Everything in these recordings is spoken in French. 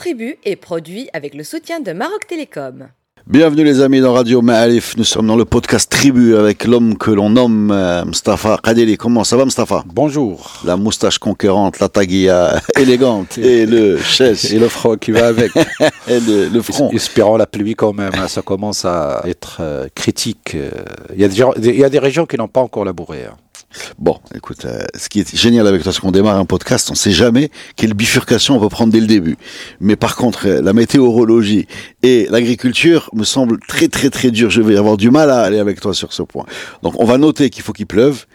Tribu est produit avec le soutien de Maroc Télécom. Bienvenue les amis dans Radio Ma'alif. Nous sommes dans le podcast Tribu avec l'homme que l'on nomme euh, Mustafa Kadeli. Comment ça va Mustafa Bonjour. La moustache conquérante, la taguilla élégante et le chess. Et le front qui va avec. et le, le front. Espérons la pluie quand même. hein. Ça commence à être euh, critique. Euh, Il y, a des gens- il y a des régions qui n'ont pas encore labouré. hein. Bon, écoute, euh, ce qui est génial avec toi, c'est qu'on démarre un podcast, on sait jamais quelle bifurcation on peut prendre dès le début. Mais par contre, euh, la météorologie et l'agriculture me semblent très très très durs. Je vais avoir du mal à aller avec toi sur ce point. Donc on va noter qu'il faut qu'il pleuve.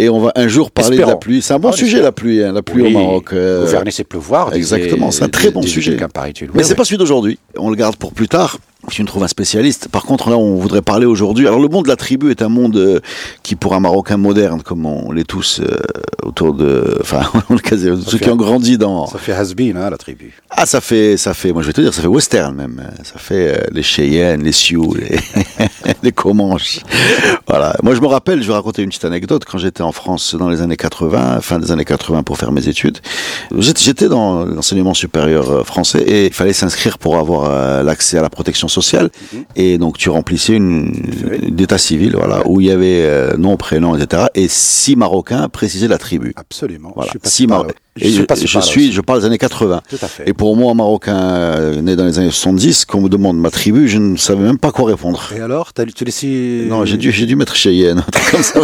Et on va un jour parler de la pluie. C'est un bon Ah, sujet, la pluie, hein, la pluie Oui, au Maroc. euh, Gouverner, c'est pleuvoir. exactement, c'est un très bon sujet. Mais Oui, c'est pas celui d'aujourd'hui. On le garde pour plus tard. Si on trouve un spécialiste. Par contre, là, on voudrait parler aujourd'hui. Alors, le monde de la tribu est un monde euh, qui, pour un Marocain moderne, comme on l'est tous euh, autour de, enfin, on le quasi- ceux fait qui ont grandi dans. Ça fait has-been, hein, la tribu. Ah, ça fait, ça fait. Moi, je vais te dire, ça fait western même. Ça fait euh, les Cheyennes, les Sioux, les, les Comanches. Voilà. Moi, je me rappelle. Je vais raconter une petite anecdote. Quand j'étais en France dans les années 80, fin des années 80, pour faire mes études, j'étais dans l'enseignement supérieur français et il fallait s'inscrire pour avoir l'accès à la protection sociale. Et donc, tu remplissais une, une état civil, voilà, où il y avait euh, nom, prénom, etc. Et six Marocains précisaient la tribu. Absolument. Voilà. Je suis. Et passé je suis, je parle des années 80. Tout à fait. Et pour moi, un Marocain euh, né dans les années 70, qu'on me demande ma tribu, je ne savais même pas quoi répondre. Et alors, t'as tu laissé. Non, j'ai dû, j'ai dû mettre Cheyenne, comme ça.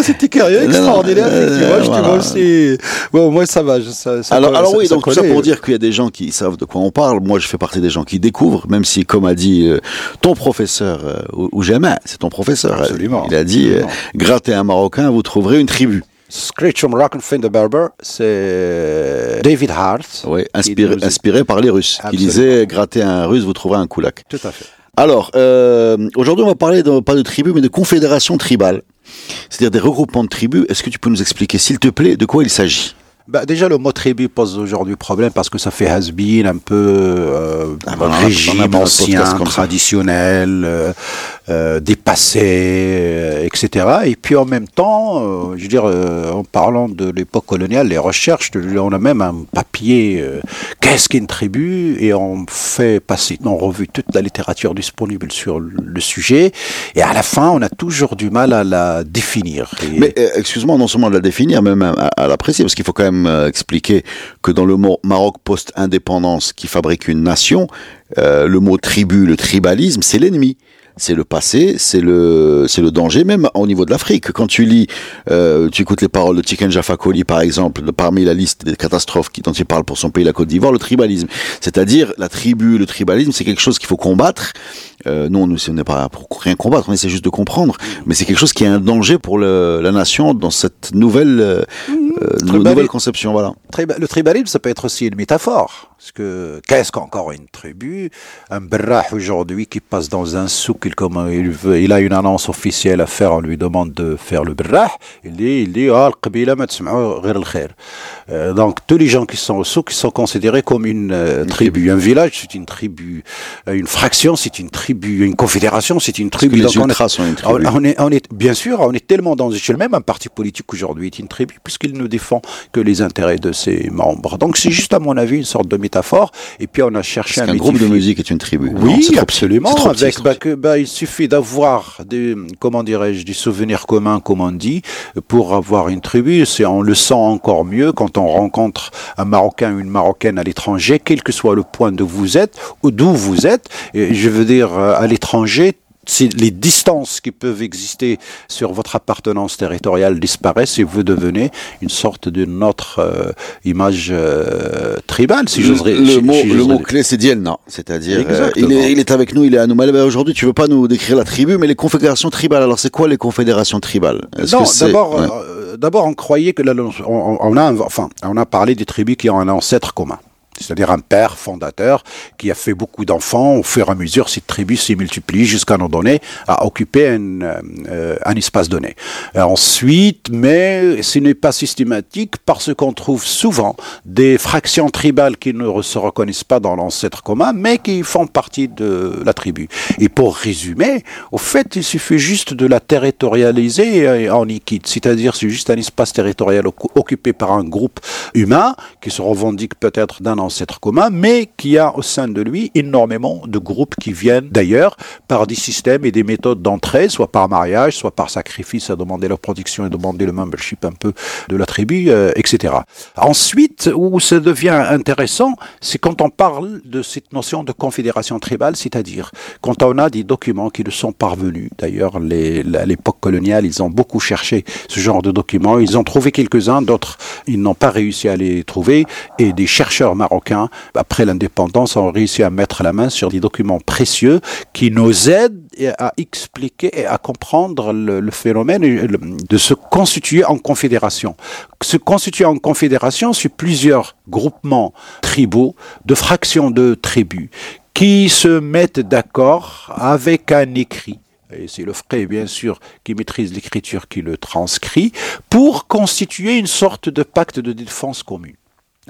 Non, non, c'était curieux, Non, non, extraordinaire. euh, effectivement. Je te voilà. vois aussi. Bon, moi, ça va. je- ça- ça alors, alors ça- oui, donc tout ça pour dire qu'il y a des gens qui savent de quoi on parle. Moi, je fais partie des gens qui découvrent, même si, comme a dit euh, ton professeur, euh, ou jamais, c'est ton professeur. Absolument, Il a dit, euh, grattez un Marocain, vous trouverez une tribu. Screech on Rock and Find the Barber, c'est David Hart. Oui, qui inspiré, par les Russes, qui Absolument. disaient, grattez un Russe, vous trouverez un koulak. Tout à fait. Alors, euh, aujourd'hui, on va parler de, pas de tribus, mais de confédérations tribales. C'est-à-dire des regroupements de tribus. Est-ce que tu peux nous expliquer, s'il te plaît, de quoi il s'agit? Bah, déjà, le mot tribu pose aujourd'hui problème parce que ça fait has-been, un peu euh, Ah, bah, régime ancien, traditionnel, euh, euh, dépassé, euh, etc. Et puis en même temps, euh, je veux dire, euh, en parlant de l'époque coloniale, les recherches, on a même un papier, qu'est-ce qu'une tribu? Et on fait passer en revue toute la littérature disponible sur le sujet. Et à la fin, on a toujours du mal à la définir. Mais excuse-moi, non seulement de la définir, mais même à, à l'apprécier, parce qu'il faut quand même expliquer que dans le mot Maroc post-indépendance qui fabrique une nation, euh, le mot tribu, le tribalisme, c'est l'ennemi. C'est le passé, c'est le, c'est le danger, même au niveau de l'Afrique. Quand tu lis, euh, tu écoutes les paroles de Tiken Jaffa Koli, par exemple, de- parmi la liste des catastrophes qui, dont il parle pour son pays, la Côte d'Ivoire, le tribalisme. C'est-à-dire, la tribu, le tribalisme, c'est quelque chose qu'il faut combattre. Euh, non, nous, on n'est pas pour rien combattre, on essaie juste de comprendre. Mais c'est quelque chose qui est un danger pour le- la nation dans cette nouvelle, euh, Tribali- nouvelle conception, voilà. Le tribalisme, ça peut être aussi une métaphore. Parce que qu'est-ce qu'encore une tribu? Un brah aujourd'hui qui passe dans un souk, il, a une annonce officielle à faire, on lui demande de faire le brah, il dit, il dit, ah, le euh, Donc, tous les gens qui sont au souk, qui sont considérés comme une, euh, tribu. Un village, c'est une tribu. Euh, une fraction, c'est une tribu. Une confédération, c'est une tribu. Les on, est, sont une tribu. Bien sûr, on est tellement dans le même un parti politique aujourd'hui est une tribu puisqu'il ne défend que les intérêts de ses membres. Donc, c'est juste, à mon avis, une sorte de métaphore. Et puis, on a cherché un, un groupe de musique est une tribu. Oui, absolument bah, il suffit d'avoir des, comment dirais-je, du souvenir commun, comme on dit, pour avoir une tribu. C'est, on le sent encore mieux quand on rencontre un Marocain ou une Marocaine à l'étranger, quel que soit le point de vous êtes ou d'où vous êtes. Et je veux dire, euh, à l'étranger, les distances qui peuvent exister sur votre appartenance territoriale disparaissent et vous devenez une sorte de notre euh, image euh, tribale, si j'oserais. le, si- mot, si le mot clé, c'est Dielna. C'est-à-dire, euh, il, est, il est avec nous, il est à nous. Mais aujourd'hui, tu veux pas nous décrire la tribu, mais les confédérations tribales. Alors, c'est quoi les confédérations tribales? Non, d'abord, ouais. d'abord, on croyait que la- on, on a, enfin, on a parlé des tribus qui ont un ancêtre commun. C'est-à-dire un père fondateur qui a fait beaucoup d'enfants. Au fur et à mesure, cette tribu s'est multipliée jusqu'à un moment donné à occuper un, euh, un espace donné. ensuite, mais ce n'est pas systématique parce qu'on trouve souvent des fractions tribales qui ne se reconnaissent pas dans l'ancêtre commun, mais qui font partie de la tribu. Et pour résumer, au fait, il suffit juste de la territorialiser en liquide, c'est-à-dire c'est juste un espace territorial occupé par un groupe humain qui se revendique peut-être d'un ancêtre commun, mais qui a au sein de lui énormément de groupes qui viennent d'ailleurs par des systèmes et des méthodes d'entrée, soit par mariage, soit par sacrifice à demander leur protection et demander le membership un peu de la tribu, euh, etc. Ensuite, où ça devient intéressant, c'est quand on parle de cette notion de confédération tribale, c'est-à-dire quand on a des documents qui le sont parvenus. D'ailleurs, à l'époque coloniale, ils ont beaucoup cherché ce genre de documents. Ils ont trouvé quelques-uns, d'autres, ils n'ont pas réussi à les trouver. Et des chercheurs marocains, après l'indépendance, ont réussi à mettre la main sur des documents précieux qui nous aident à expliquer et à comprendre le, phénomène de se constituer en confédération. Se constituer en confédération sur plusieurs groupements tribaux, de fractions de tribus, qui se mettent d'accord avec un écrit et c'est le frère, bien sûr, qui maîtrise l'écriture, qui le transcrit, pour constituer une sorte de pacte de défense commune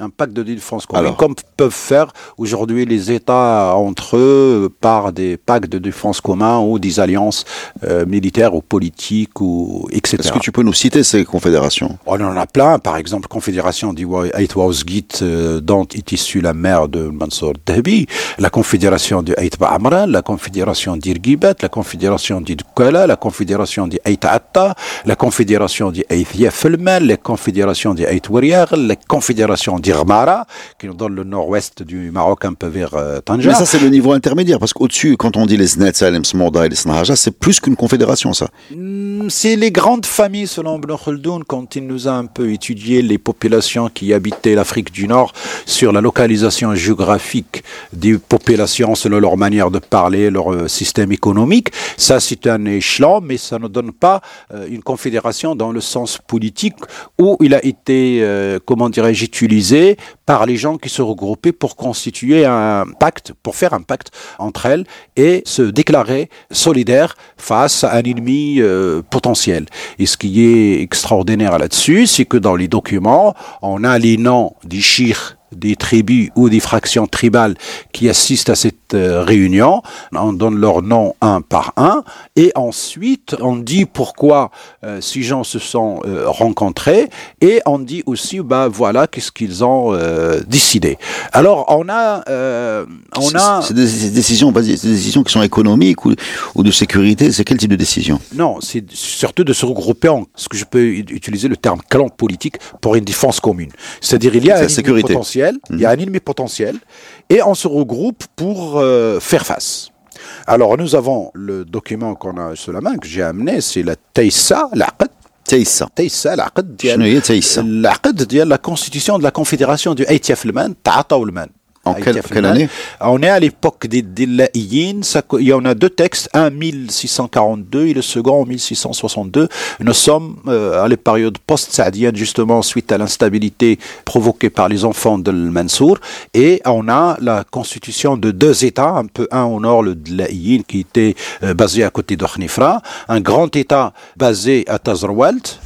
un pacte de défense commune, comme peuvent faire aujourd'hui les États entre eux par des pactes de défense communs ou des alliances euh, militaires ou politiques, ou, etc. Est-ce que tu peux nous citer ces confédérations? On en a plein, par exemple, confédération d'Aitwaouzgit, euh, dont est issue la mère de Mansour Dahbi, la confédération de Aït Amran, la confédération d'Irgibet, la confédération d'Idkala, la confédération d'Aït Atta, la confédération d'Aït Yafelman, la confédération d'Aït Wariar, la confédération d'Irmara, qui nous donne le nord-ouest du Maroc un peu vers euh, Mais ça, c'est le niveau intermédiaire, parce qu'au-dessus, quand on dit les Snetzel, les Smorda et les Snahaja, c'est plus qu'une confédération, ça. Hmm, c'est les grandes familles, selon Ibn quand il nous a un peu étudié les populations qui habitaient l'Afrique du Nord sur la localisation géographique des populations selon leur manière de parler, leur euh, système économique. Ça, c'est un échelon, mais ça ne donne pas euh, une confédération dans le sens politique où il a été, comment dirais-je, utilisé par les gens qui se regroupaient pour constituer un pacte, pour faire un pacte entre elles et se déclarer solidaires face à un ennemi euh, potentiel. Et ce qui est extraordinaire là-dessus, c'est que dans les documents, on a les noms des chirs des tribus ou des fractions tribales qui assistent à cette euh, réunion. On donne leur nom un par un et ensuite on dit pourquoi euh, ces gens se sont euh, rencontrés et on dit aussi bah voilà qu'est-ce qu'ils ont décidé. Alors on a on a c'est des décisions des décisions qui sont économiques ou, ou de sécurité. C'est quel type de décision? Non, c'est surtout de se regrouper en ce que je peux utiliser le terme clan politique pour une défense commune. C'est-à-dire il y a la sécurité il y a un ennemi potentiel, et on se regroupe pour euh, faire face. Alors nous avons le document qu'on a sur la main, que j'ai amené, c'est la Taïsa, l'Aqd. Taïsa. Taïsa, l'Aqd. L'Aqd, la constitution de la confédération du Haïtiaf Leman, en quelle, année On est à l'époque des Dilaïyin. Il y en a deux textes, un 1642 et le second en 1662. Nous sommes euh, à la période post-saadienne, justement, suite à l'instabilité provoquée par les enfants de Mansour. Et on a la constitution de deux États, un peu un au nord, le Dilaïyin, qui était euh, basé à côté de un grand État basé à Tazrawalt,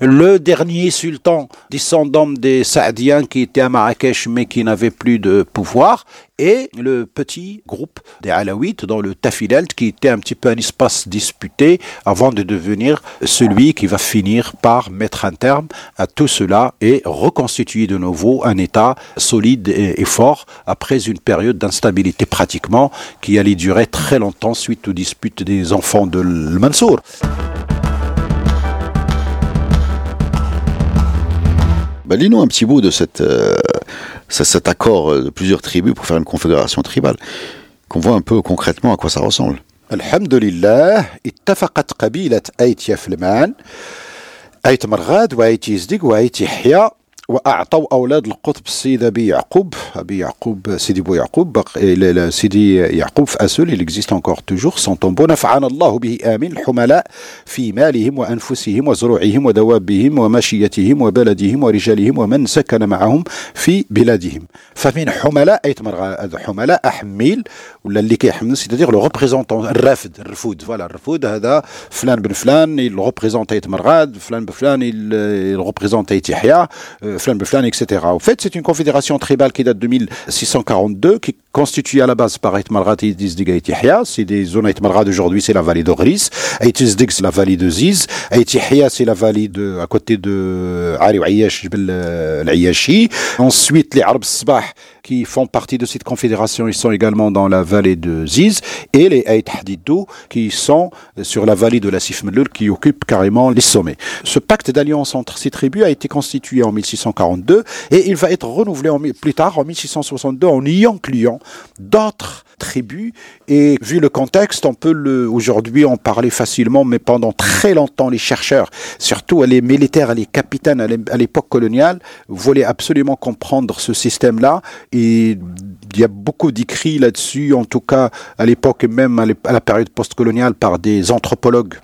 le dernier sultan descendant des Saadiens qui était à Marrakech, mais qui n'avait plus de pouvoir, et le petit groupe des Alaouites dans le Tafilelt, qui était un petit peu un espace disputé avant de devenir celui qui va finir par mettre un terme à tout cela et reconstituer de nouveau un État solide et, fort après une période d'instabilité pratiquement qui allait durer très longtemps suite aux disputes des enfants de Mansour. Bah, Lis-nous un petit bout de cette, euh, cet accord de plusieurs tribus pour faire une confédération tribale, qu'on voit un peu concrètement à quoi ça ressemble. Alhamdulillah, اتفقت قبيلة أيت يفلمان أيت مرغاد وأيت يزدق وأيت يحيى وأعطوا أولاد القطب السيد أبي يعقوب. أبي يعقوب سيدي بو يعقوب سيدي يعقوب في اسول il existe encore toujours son tombeau نفعنا الله به. آمين. الحملاء في مالهم وأنفسهم وزروعهم ودوابهم وماشيتهم وبلدهم ورجالهم ومن سكن معهم في بلادهم. فمن حملاء أي تمر حملاء أحميل ولا اللي كيحمل سيتادير لو ريبريزونتون الرافد الرفود. فوالا الرفود هذا فلان بن فلان il مرغاد فلان بن فلان il représente يحيى Flan etc. En fait, c'est une confédération tribale qui date de 1642, qui est constituée à la base par Aitmalrat et Yahya. C'est des zones Aitmalrat d'aujourd'hui, c'est la vallée d'Ogris. Aitizdig, c'est la vallée de Ziz. Aitihya, c'est la vallée de, à côté de Ali Ayash, l'Ayashi. Ensuite, les Arabes Sbah, qui font partie de cette confédération, ils sont également dans la vallée de Ziz, et les Aït Hadidou, qui sont sur la vallée de la Sifmelul, qui occupent carrément les sommets. Ce pacte d'alliance entre ces tribus a été constitué en 1642, et il va être renouvelé plus tard, en 1662, en y incluant d'autres tribus. Et vu le contexte, on peut aujourd'hui en parler facilement, mais pendant très longtemps, les chercheurs, surtout les militaires, les capitaines à l'époque coloniale, voulaient absolument comprendre ce système-là. Et il y a beaucoup d'écrits là-dessus, en tout cas à l'époque et même à la période postcoloniale par des anthropologues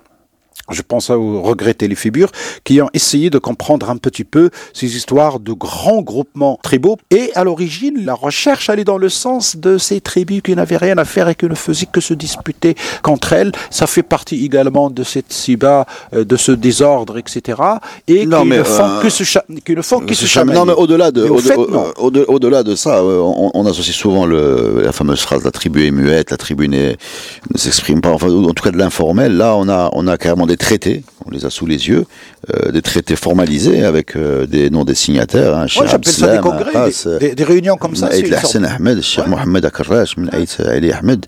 je pense à regretter les figures, qui ont essayé de comprendre un petit peu ces histoires de grands groupements tribaux. Et à l'origine, la recherche allait dans le sens de ces tribus qui n'avaient rien à faire et qui ne faisaient que se disputer contre elles. Ça fait partie également de cette siba, euh, de ce désordre, etc. Et qui, ne font que se qui ne font que se Non, mais au-delà de, au-delà de ça, euh, on, associe souvent le, la fameuse phrase la tribu est muette, la tribu ne s'exprime pas. Enfin, en tout cas de l'informel. Là, on a, on a carrément des traités, on les a sous les yeux, euh, des traités formalisés avec euh, des noms des signataires. Hein, Moi, j'appelle ça des congrès, des, des, réunions comme ça. Aïd Hassan Ahmed, Cheikh Mohamed Akarrash, Aïd Ali Ahmed.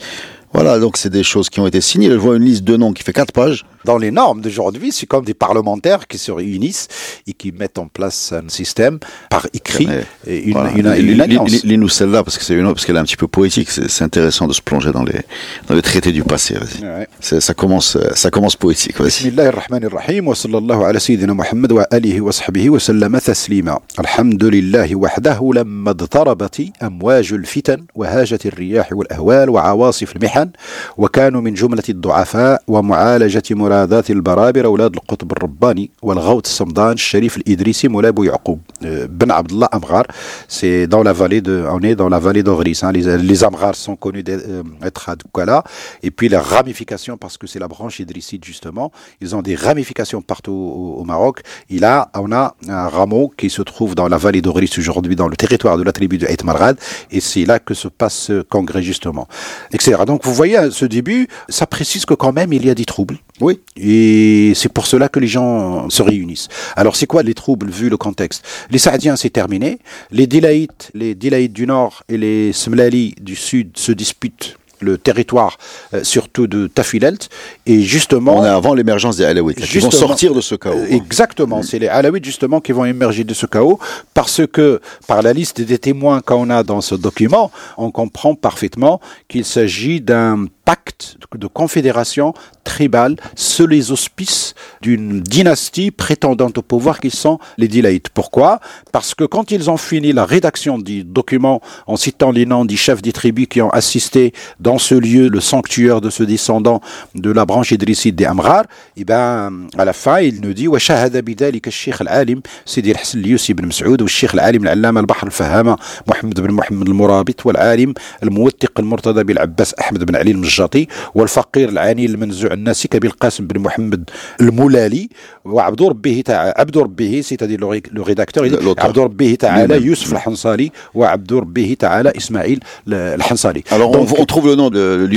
Voilà, donc c'est des choses qui ont été signées. Je vois une liste de noms qui fait quatre pages dans les normes d'aujourd'hui, c'est comme des parlementaires qui se réunissent et qui mettent en place un système par écrit et une, voilà. une, une, Lis-nous celle-là parce que c'est une parce qu'elle est un petit peu poétique. C'est intéressant de se plonger dans les dans les traités du passé. Ouais. Ça commence ça commence poétique. بسم الله الرحمن الرحيم وصلى الله على سيدنا محمد وآله وصحبه وسلم تسليما الحمد لله وحده لما اضطربت أمواج الفتن وهاجت الرياح والأهوال وعواصف المحن وكانوا من جملة الضعفاء ومعالجة مراد ذات البرابر أولاد القطب الرباني والغوث الصمدان الشريف الإدريسي مولاي بو يعقوب بن عبد الله أمغار سي دون لا فالي دو on est dans la vallée d'Ogris hein. les, les Amghars sont connus d'être à Douala et puis la ramification parce que c'est la branche idrissite justement ils ont des ramifications partout au, au Maroc et là on a un rameau qui se trouve dans la vallée d'Ogris aujourd'hui dans le territoire de la tribu de Haït Marad et c'est là que se passe ce congrès justement etc donc vous voyez à ce début ça précise que quand même il y a des troubles oui. Et c'est pour cela que les gens se réunissent. Alors c'est quoi les troubles vu le contexte? Les Saadiens c'est terminé. Les Dilaïtes, les Dilaïtes du nord et les Smlali du sud se disputent le territoire, euh, surtout de Tafilelt. Et justement. On est avant l'émergence des Alaouites, qui vont sortir de ce chaos. Exactement. C'est les Alaouites, justement, qui vont émerger de ce chaos, parce que, par la liste des témoins qu'on a dans ce document, on comprend parfaitement qu'il s'agit d'un pacte de confédération tribale sous les auspices d'une dynastie prétendant au pouvoir qui sont les Dilaïtes. Pourquoi? Parce que quand ils ont fini la rédaction du document en citant les noms des chefs des tribus qui ont assisté dans ce lieu, le sanctuaire de ce descendant de la branche idrisside des Amrar, et eh ben à la fin il nous dit وشهد بذلك الشيخ العالم سيدي الحسن اليوسي بن مسعود والشيخ العالم العلامة البحر الفهامة محمد بن محمد المرابط والعالم الموثق المرتضى بالعباس أحمد بن علي المجد النجاطي والفقير العاني المنزوع الناسي كبير القاسم بن محمد المولالي وعبد ربه تع... عبد ربه سيتادي لو ريداكتور عبد ربه تعالى يوسف الحنصالي وعبد ربه تعالى اسماعيل الحنصالي Alors Donc, on, on trouve le nom de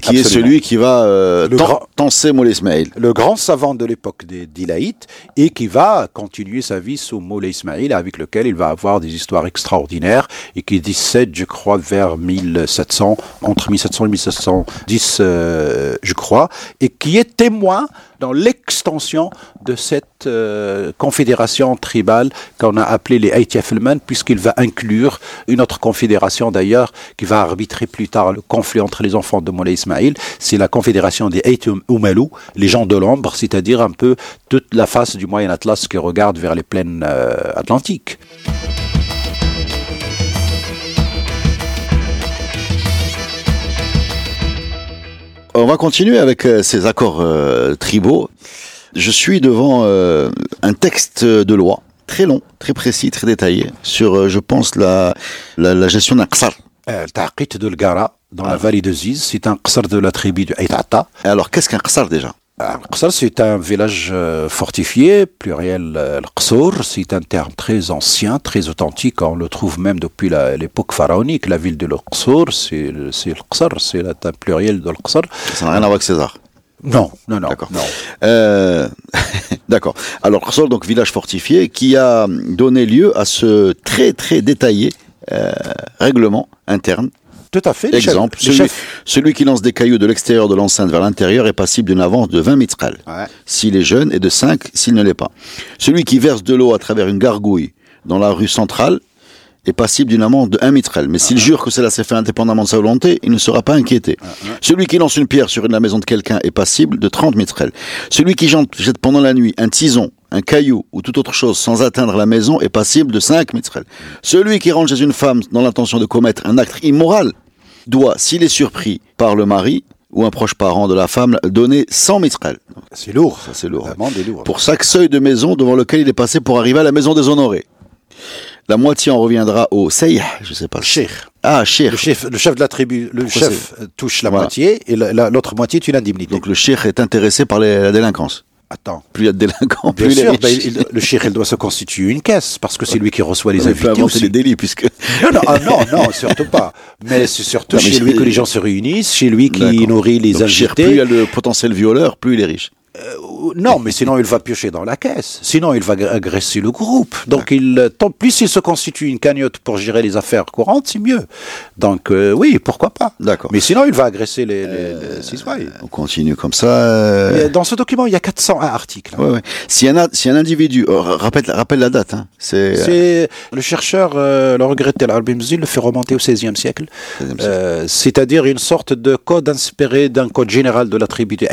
qui est celui qui va euh, tenser Moulay Ismail. Le grand savant de l'époque des Dilaïtes et qui va continuer sa vie sous Moulay Ismail avec lequel il va avoir des histoires extraordinaires et qui décède je crois vers 1700 entre 1700 et 1710 euh, je crois et qui est témoin dans l'extension de cette euh, confédération tribale qu'on a appelée les Haïti-Affelman, puisqu'il va inclure une autre confédération d'ailleurs qui va arbitrer plus tard le conflit entre les enfants de Moulay Ismail. C'est la confédération des Haïti Oumalou, les gens de l'ombre, c'est-à-dire un peu toute la face du Moyen Atlas qui regarde vers les plaines euh, atlantiques. On va continuer avec euh, ces accords euh, tribaux. Je suis devant euh, un texte de loi très long, très précis, très détaillé sur, je pense, la, la, la gestion d'un qsar. Le taqit de l'Gara, dans la vallée de Ziz, c'est un qsar de la tribu de Aïtata. Alors, qu'est-ce qu'un qsar déjà? Qsar, c'est un village fortifié, pluriel Qsor. C'est un terme très ancien, très authentique. On le trouve même depuis l'époque pharaonique. La ville de l'Qsor, c'est Qsar, c'est un pluriel de l'Qsar. Ça n'a rien à voir avec César. Non, non, non. D'accord. Euh, D'accord. Alors, Qsor, donc village fortifié, qui a donné lieu à ce très très détaillé euh, règlement interne tout à fait. Exemple, les chefs, celui, celui, qui lance des cailloux de l'extérieur de l'enceinte vers l'intérieur est passible d'une avance de 20 mitrales, ouais. s'il est jeune, et de 5 s'il ne l'est pas. Celui qui verse de l'eau à travers une gargouille dans la rue centrale est passible d'une amende de 1 mitrel. Mais s'il jure que cela s'est fait indépendamment de sa volonté, il ne sera pas inquiété. Celui qui lance une pierre sur la maison de quelqu'un est passible de 30 mitrel. Celui qui jette pendant la nuit un tison, un caillou ou toute autre chose sans atteindre la maison est passible de 5 mitrel. Celui qui rentre chez une femme dans l'intention de commettre un acte immoral doit, s'il est surpris par le mari ou un proche parent de la femme, donner 100 mitrel. C'est lourd. Ça, c'est lourd. Pour chaque seuil de maison devant lequel il est passé pour arriver à la maison déshonorée. La moitié en reviendra au Seyh, je sais pas. Cheikh. Ah, Cheikh. Le chef, le chef de la tribu, le Pourquoi chef touche la Voilà. moitié et la- la- l'autre moitié est une indemnité. Donc le Cheikh est intéressé par les- la délinquance. Attends. Plus il y a de délinquants, plus il est sûr, riche. ben, il- le il doit se constituer une caisse parce que c'est lui qui reçoit les il peut invités inventer aussi. les délits puisque. Non, non, ah, non, non, surtout pas. Mais c'est surtout Non, mais chez lui que les gens se réunissent, chez lui qui nourrit les Donc, Cheikh, plus il y invités. a le potentiel violeur, plus il est riche. Non, mais sinon il va piocher dans la caisse. Sinon il va ag- agresser le groupe. Donc il, euh, tant plus il se constitue une cagnotte pour gérer les affaires courantes, c'est mieux. Donc euh, oui, pourquoi pas. D'accord. Mais sinon il va agresser les, les, les citoyens. On continue comme ça. euh, Dans ce document, il y a 401 articles. Ouais, ouais. Si un, si un individu, euh, rappelle, rappelle la date, hein. C'est. euh, le chercheur, euh, le regretté Al Mzil, le fait remonter au XVIe siècle. 16e siècle. Euh, c'est-à-dire une sorte de code inspiré d'un code général de la tribu de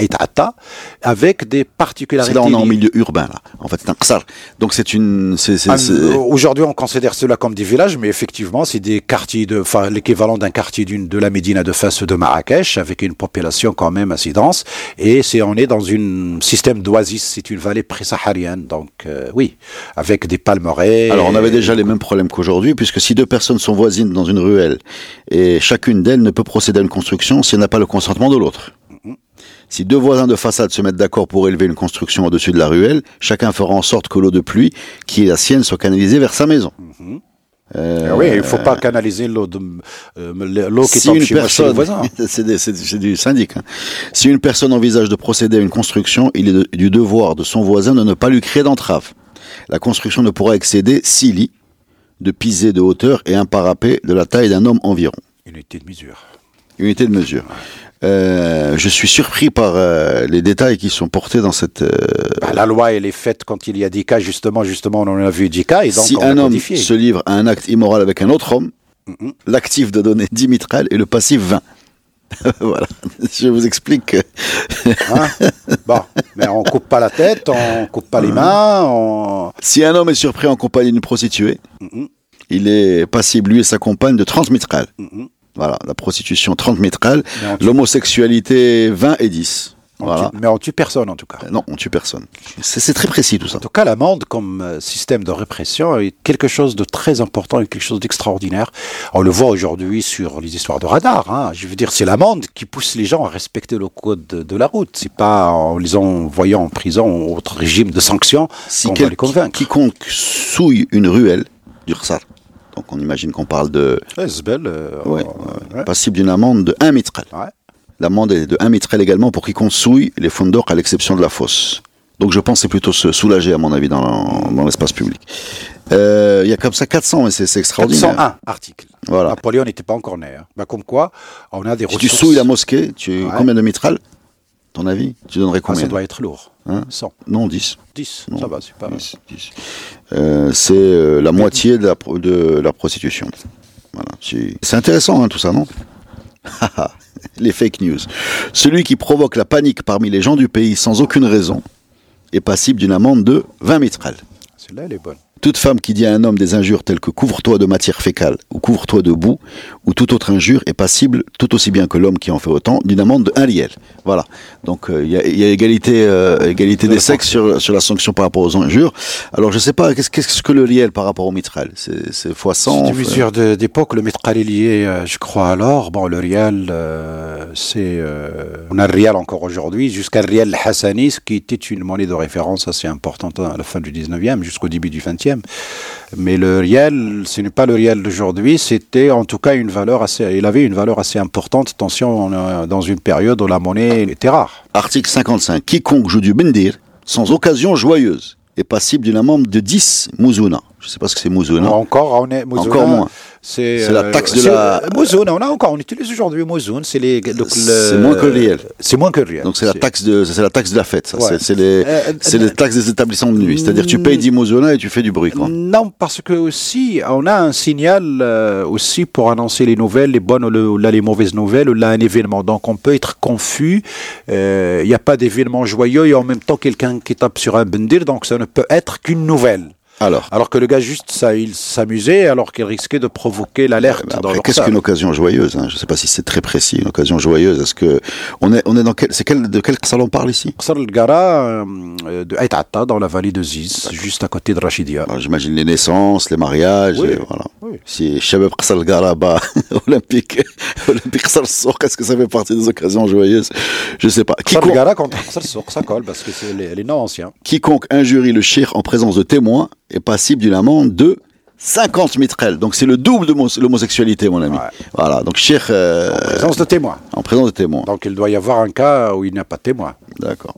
avec des c'est particularités. là on est en milieu urbain là. En fait, c'est un qsar. Donc c'est une. Ah, c'est- Aujourd'hui, on considère cela comme des villages, mais effectivement, c'est des quartiers de, enfin, l'équivalent d'un quartier d'une, de la Médina de Fès de Marrakech, avec une population quand même assez dense. Et c'est, on est dans un système d'oasis, c'est une vallée pré-saharienne, donc, euh, oui, avec des palmeraies. Alors on avait déjà les mêmes problèmes qu'aujourd'hui, puisque si deux personnes sont voisines dans une ruelle et chacune d'elles ne peut procéder à une construction si elle n'a pas le consentement de l'autre. Si deux voisins de façade se mettent d'accord pour élever une construction au-dessus de la ruelle, chacun fera en sorte que l'eau de pluie, qui est la sienne, soit canalisée vers sa maison. Euh, Ah oui, il ne faut pas canaliser l'eau, de, euh, qui si tombe une chez, personne, c'est du syndic. hein. Si une personne envisage de procéder à une construction, il est de- du devoir de son voisin de ne pas lui créer d'entrave. La construction ne pourra excéder six lits de pisée de hauteur et un parapet de la taille d'un homme environ. Unité de mesure. Unité de mesure. Euh, je suis surpris par euh, les détails qui sont portés dans cette. euh, Bah, la loi, elle est faite quand il y a des cas, justement, justement, on en a vu 10 cas, et donc si on un homme se livre à un acte immoral avec un autre homme, Mhm. l'actif doit donner 10 mitrales et le passif 20. voilà. Je vous explique. que- Hein bon, mais on coupe pas la tête, on coupe pas les mains, on... Si un homme est surpris en compagnie d'une prostituée, Mhm. il est passible, lui et sa compagne, de 30 mitrales. Mhm. Voilà, la prostitution 30 mitrales, Mais on tue- l'homosexualité 20 et 10. on Voilà. tue- mais on tue personne en tout cas. Non, on tue personne. C'est très précis tout ça. En tout cas, l'amende comme euh, système de répression est quelque chose de très important et quelque chose d'extraordinaire. On le voit aujourd'hui sur les histoires de radar. Hein. Je veux dire, c'est l'amende qui pousse les gens à respecter le code de, de la route. C'est pas en les envoyant en prison ou autre régime de sanctions Si qu'on va les convaincre. quiconque souille une ruelle du Rsar, donc on imagine qu'on parle de euh, ouais, ouais. passible d'une amende de 1 mitral. Ouais. L'amende est de 1 mitral également pour quiconque souille les fonds d'or à l'exception de la fosse. Donc je pense que c'est plutôt se soulager à mon avis dans, l'espace public. Euh, Il y a comme ça 400, mais c'est extraordinaire. 401 articles. Voilà. Napoléon n'était pas encore né. hein. Bah, comme quoi, on a des Si tu ressources. souilles la mosquée, tu combien de mitral Ton avis? Tu donnerais Ah, combien? ça doit être lourd. Hein 100. Non, 10. 10, Non. ça va, c'est pas mal. 10, 10. Euh, c'est euh, la moitié de la, pro- de la prostitution. Voilà. C'est intéressant, hein, tout ça, non? Les fake news. Celui qui provoque la panique parmi les gens du pays sans aucune raison est passible d'une amende de 20 mitrales. Celle-là, elle est bonne. Toute femme qui dit à un homme des injures telles que couvre-toi de matière fécale ou couvre-toi de boue ou toute autre injure est passible tout aussi bien que l'homme qui en fait autant d'une amende de 1 riel. Voilà. Donc euh, il y, a, y a égalité, euh, égalité des sexes sur, sur la sanction par rapport aux injures. Alors je sais pas, qu'est-ce qu'est-ce que le riel par rapport au mitral C'est c'est fois 100 C'est une mesure de- d'époque, le mètre est lié, euh, je crois alors. Bon, le rial, euh, c'est. euh, on a le rial encore aujourd'hui, jusqu'à le rial hassani, ce qui était une monnaie de référence assez importante à la fin du 19e, jusqu'au début du 20e. Mais le rial, ce n'est pas le rial d'aujourd'hui, c'était en tout cas une valeur assez. Il avait une valeur assez importante. Attention, dans une période où la monnaie était rare. Article 55. Quiconque joue du bendir sans occasion joyeuse est passible d'une amende de 10 mouzouna. Je sais pas ce que c'est mouzouna. Encore, on est, Mouzouna, Encore moins. C'est la euh, taxe de la- Mouzouna, on a encore, on utilise aujourd'hui Mouzoun, c'est les. C'est moins que le riel. C'est moins que le riel. Donc c'est la taxe de c'est la taxe de la fête. ça. Ouais. C'est- les Euh, c'est euh, les taxes des établissements de nuit. C'est-à-dire tu payes 10 mouzouna et tu fais du bruit. Quoi. Non, parce que aussi, on a un signal euh, aussi pour annoncer les nouvelles, les bonnes ou, le- ou là, les mauvaises nouvelles, ou là un événement. Donc on peut être confus. Euh, Il n'y a pas d'événement joyeux et en même temps quelqu'un qui tape sur un bendir, donc ça ne peut être qu'une nouvelle. Alors. Alors que le gars juste ça, il s'amusait alors qu'il risquait de provoquer l'alerte Après, qu'est-ce qu'une occasion joyeuse hein? Je ne sais pas si c'est très précis. Une occasion joyeuse. Est-ce que on est on est dans quel c'est quel de quel salon on parle ici? Qasr el-Gara euh, de Aït Atta dans la vallée de Ziz, juste à côté de Rachidia. Alors, J'imagine les naissances, les mariages. Oui. et voilà. Oui. Si Shabab Qasr al-Garaba, Olympique, Olympique Qasr al-Souk, est-ce que ça fait partie des occasions joyeuses? Je sais pas. Quiconque, el-Gara contre ça colle parce que c'est les, les noms anciens. quiconque injurie le shir en présence de témoins est passible d'une amende de 50 mitrelles. Donc c'est le double de mos- l'homosexualité, mon ami. Ouais. Voilà. Donc shir euh, En présence de témoins. en présence de témoins. Donc il doit y avoir un cas où il n'y a pas de témoin. D'accord.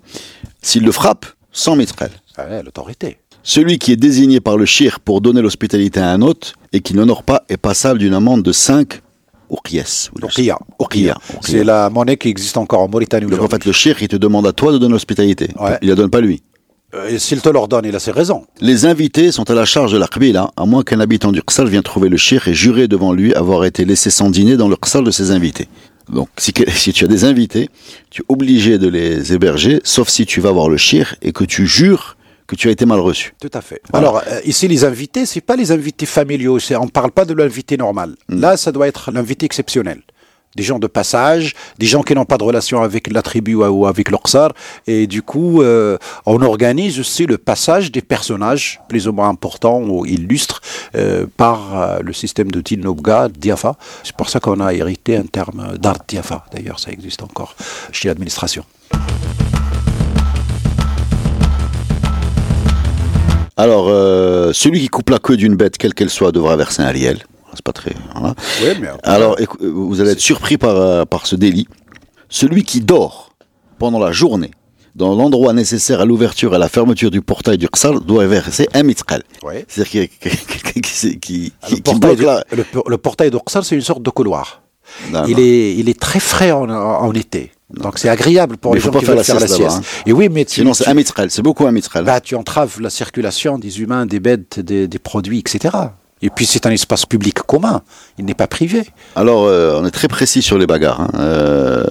S'il le frappe, 100 mitrelles. Ah ouais, L'autorité. Celui qui est désigné par le shir pour donner l'hospitalité à un hôte et qui n'honore pas est passable d'une amende de 5 ouqies. Urqiya. Urqiya. C'est la monnaie qui existe encore en Mauritanie Donc en fait, le shir, il te demande à toi de donner l'hospitalité. Ouais. Il la donne pas lui. Euh, Et s'il te l'ordonne, il a ses raisons. Les invités sont à la charge de la Qbila, à moins qu'un habitant du Qsal vienne trouver le shir et jurer devant lui avoir été laissé sans dîner dans le Qsal de ses invités. Donc, si, tu as des invités, tu es obligé de les héberger, sauf si tu vas voir le shir et que tu jures que tu as été mal reçu. Tout à fait. Voilà. Alors, euh, ici, les invités, c'est pas les invités familiaux. On ne parle pas de l'invité normal. Là, ça doit être l'invité exceptionnel. Des gens de passage, des gens qui n'ont pas de relation avec la tribu ou avec l'Orsar. Et du coup, euh, on organise aussi le passage des personnages plus ou moins importants ou illustres euh, par euh, le système de Tinobga, Diafa. C'est pour ça qu'on a hérité un terme d'art Diafa. D'ailleurs, ça existe encore chez l'administration. Alors, celui qui coupe la queue d'une bête, quelle qu'elle soit, devra verser un riel. C'est pas très. voilà. Oui, mais Alors, vous allez être surpris par, euh, par ce délit. Celui qui dort pendant la journée dans l'endroit nécessaire à l'ouverture et à la fermeture du portail du doit verser un. Ouais. C'est-à-dire qu'il y a quelqu'un qui, qui, Le portail, de, la... le, por- le portail d'Orsal, c'est une sorte de couloir. Non, il, non. Est, il est très frais en, en été. Donc c'est agréable pour Mais les gens pas qui faire veulent faire la sieste là-bas, Et oui, mais tu, Sinon, c'est un mitrel. C'est beaucoup un mitrel. bah, tu entraves la circulation des humains, des bêtes, des, des produits, etc. Et puis c'est un espace public commun. Il n'est pas privé. Alors, euh, on est très précis sur les bagarres. hein. Euh,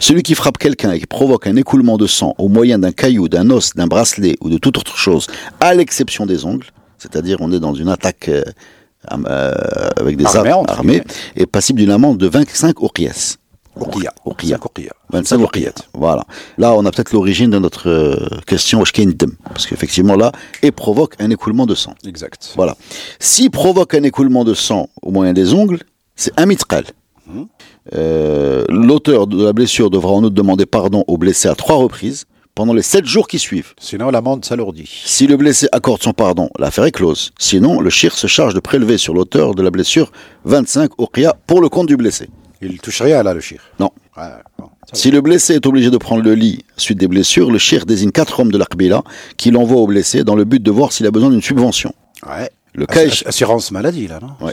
celui qui frappe quelqu'un et qui provoque un écoulement de sang au moyen d'un caillou, d'un os, d'un bracelet ou de toute autre chose, à l'exception des ongles, c'est-à-dire on est dans une attaque euh, avec des armes armées, est passible d'une amende de 25 ouqias. Urqiya. Urqiya. Cinq Urqiya. 25 Cinq ouqias. Voilà. Là, on a peut-être l'origine de notre euh, question. Parce qu'effectivement, là, et provoque un écoulement de sang. Exact. Voilà. S'il provoque un écoulement de sang au moyen des ongles, c'est un mitrel. Mhm. Euh, L'auteur de la blessure devra en outre demander pardon au blessé à trois reprises pendant les sept jours qui suivent. Sinon, l'amende s'alourdit. Si le blessé accorde son pardon, l'affaire est close. Sinon, le shir se charge de prélever sur l'auteur de la blessure 25 oqia pour le compte du blessé. Il touche rien là, le chir. Non. Ouais, bon. Si le blessé est obligé de prendre le lit suite des blessures, le shir désigne quatre hommes de l'Akbila qui l'envoient au blessé dans le but de voir s'il a besoin d'une subvention. Ouais. Le cas, Ass- Assurance maladie, là, non Ouais.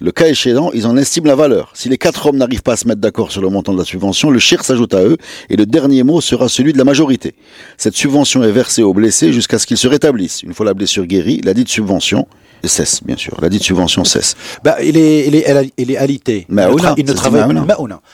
Le cas échéant, ils en estiment la valeur. Si les quatre hommes n'arrivent pas à se mettre d'accord sur le montant de la subvention, le shir s'ajoute à eux et le dernier mot sera celui de la majorité. Cette subvention est versée aux blessés jusqu'à ce qu'ils se rétablissent. Une fois la blessure guérie, la dite subvention cesse, bien sûr. La dite subvention cesse. Bah, il est, il est, il est alité. il, il ne travaille.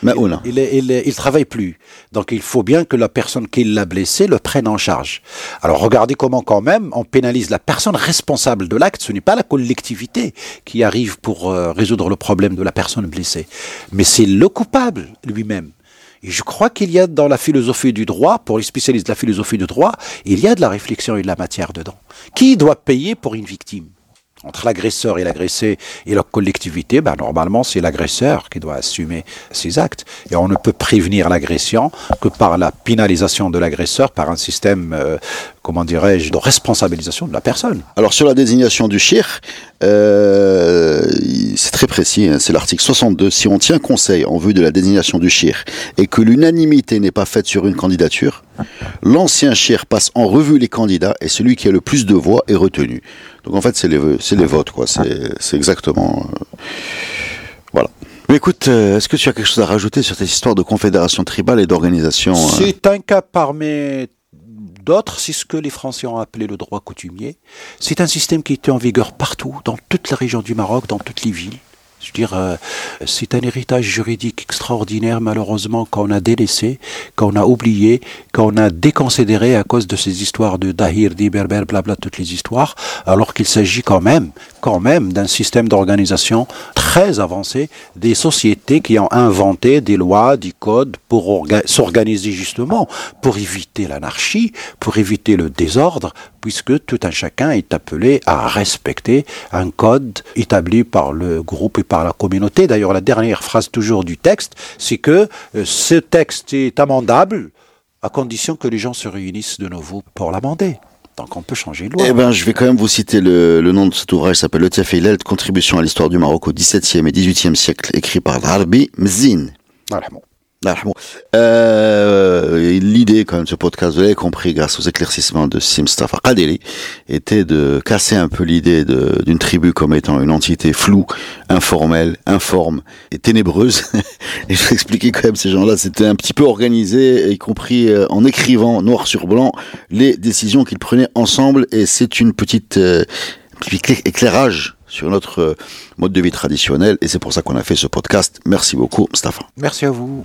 Maouna. Il, est- il, est- il travaille plus. Donc, il faut bien que la personne qui l'a blessé le prenne en charge. Alors, regardez comment, quand même, on pénalise la personne responsable de l'acte. Ce n'est pas la collectivité qui arrive pour euh, résoudre le problème de la personne blessée. Mais c'est le coupable lui-même. Et je crois qu'il y a dans la philosophie du droit, pour les spécialistes de la philosophie du droit, il y a de la réflexion et de la matière dedans. Qui doit payer pour une victime? Entre l'agresseur et l'agressé et la collectivité, ben normalement c'est l'agresseur qui doit assumer ses actes. Et on ne peut prévenir l'agression que par la pénalisation de l'agresseur, par un système, euh, comment dirais-je, de responsabilisation de la personne. Alors sur la désignation du shir, euh, c'est très précis, hein, c'est l'article 62. Si on tient conseil en vue de la désignation du shir et que l'unanimité n'est pas faite sur une candidature, l'ancien shir passe en revue les candidats et celui qui a le plus de voix est retenu. Donc en fait c'est les, c'est les votes, quoi. C'est, c'est exactement... euh, voilà. Mais écoute, euh, est-ce que tu as quelque chose à rajouter sur cette histoire de confédération tribale et d'organisation euh, C'est un cas parmi d'autres, c'est ce que les Français ont appelé le droit coutumier. C'est un système qui était en vigueur partout, dans toute la région du Maroc, dans toutes les villes. Je veux dire, euh, c'est un héritage juridique extraordinaire, malheureusement, qu'on a délaissé, qu'on a oublié, qu'on a déconsidéré à cause de ces histoires de Dahir, d'Iberber, blabla, toutes les histoires, alors qu'il s'agit quand même, quand même, d'un système d'organisation très avancé, des sociétés qui ont inventé des lois, des codes pour orga- s'organiser justement, pour éviter l'anarchie, pour éviter le désordre, puisque tout un chacun est appelé à respecter un code établi par le groupe et par la communauté. D'ailleurs, la dernière phrase toujours du texte, c'est que euh, ce texte est amendable à condition que les gens se réunissent de nouveau pour l'amender. Donc on peut changer de loi. Eh ben, je vais quand même vous citer le, le nom de cet ouvrage, il s'appelle Le Tiafeilel, Contribution à l'histoire du Maroc au XVIIe et XVIIIe siècle, écrit par Harbi Mzin. Voilà, bon. Euh, L'idée, quand même, de ce podcast, vous l'avez compris, grâce aux éclaircissements de Simstafa Kadeli, était de casser un peu l'idée d'une tribu comme étant une entité floue, informelle, informe et ténébreuse. et je vais expliquer quand même ces gens-là, c'était un petit peu organisé, y compris euh, en écrivant noir sur blanc les décisions qu'ils prenaient ensemble. Et c'est une petite, euh, éclairage sur notre euh, mode de vie traditionnel. Et c'est pour ça qu'on a fait ce podcast. Merci beaucoup, Mustafa. Merci à vous.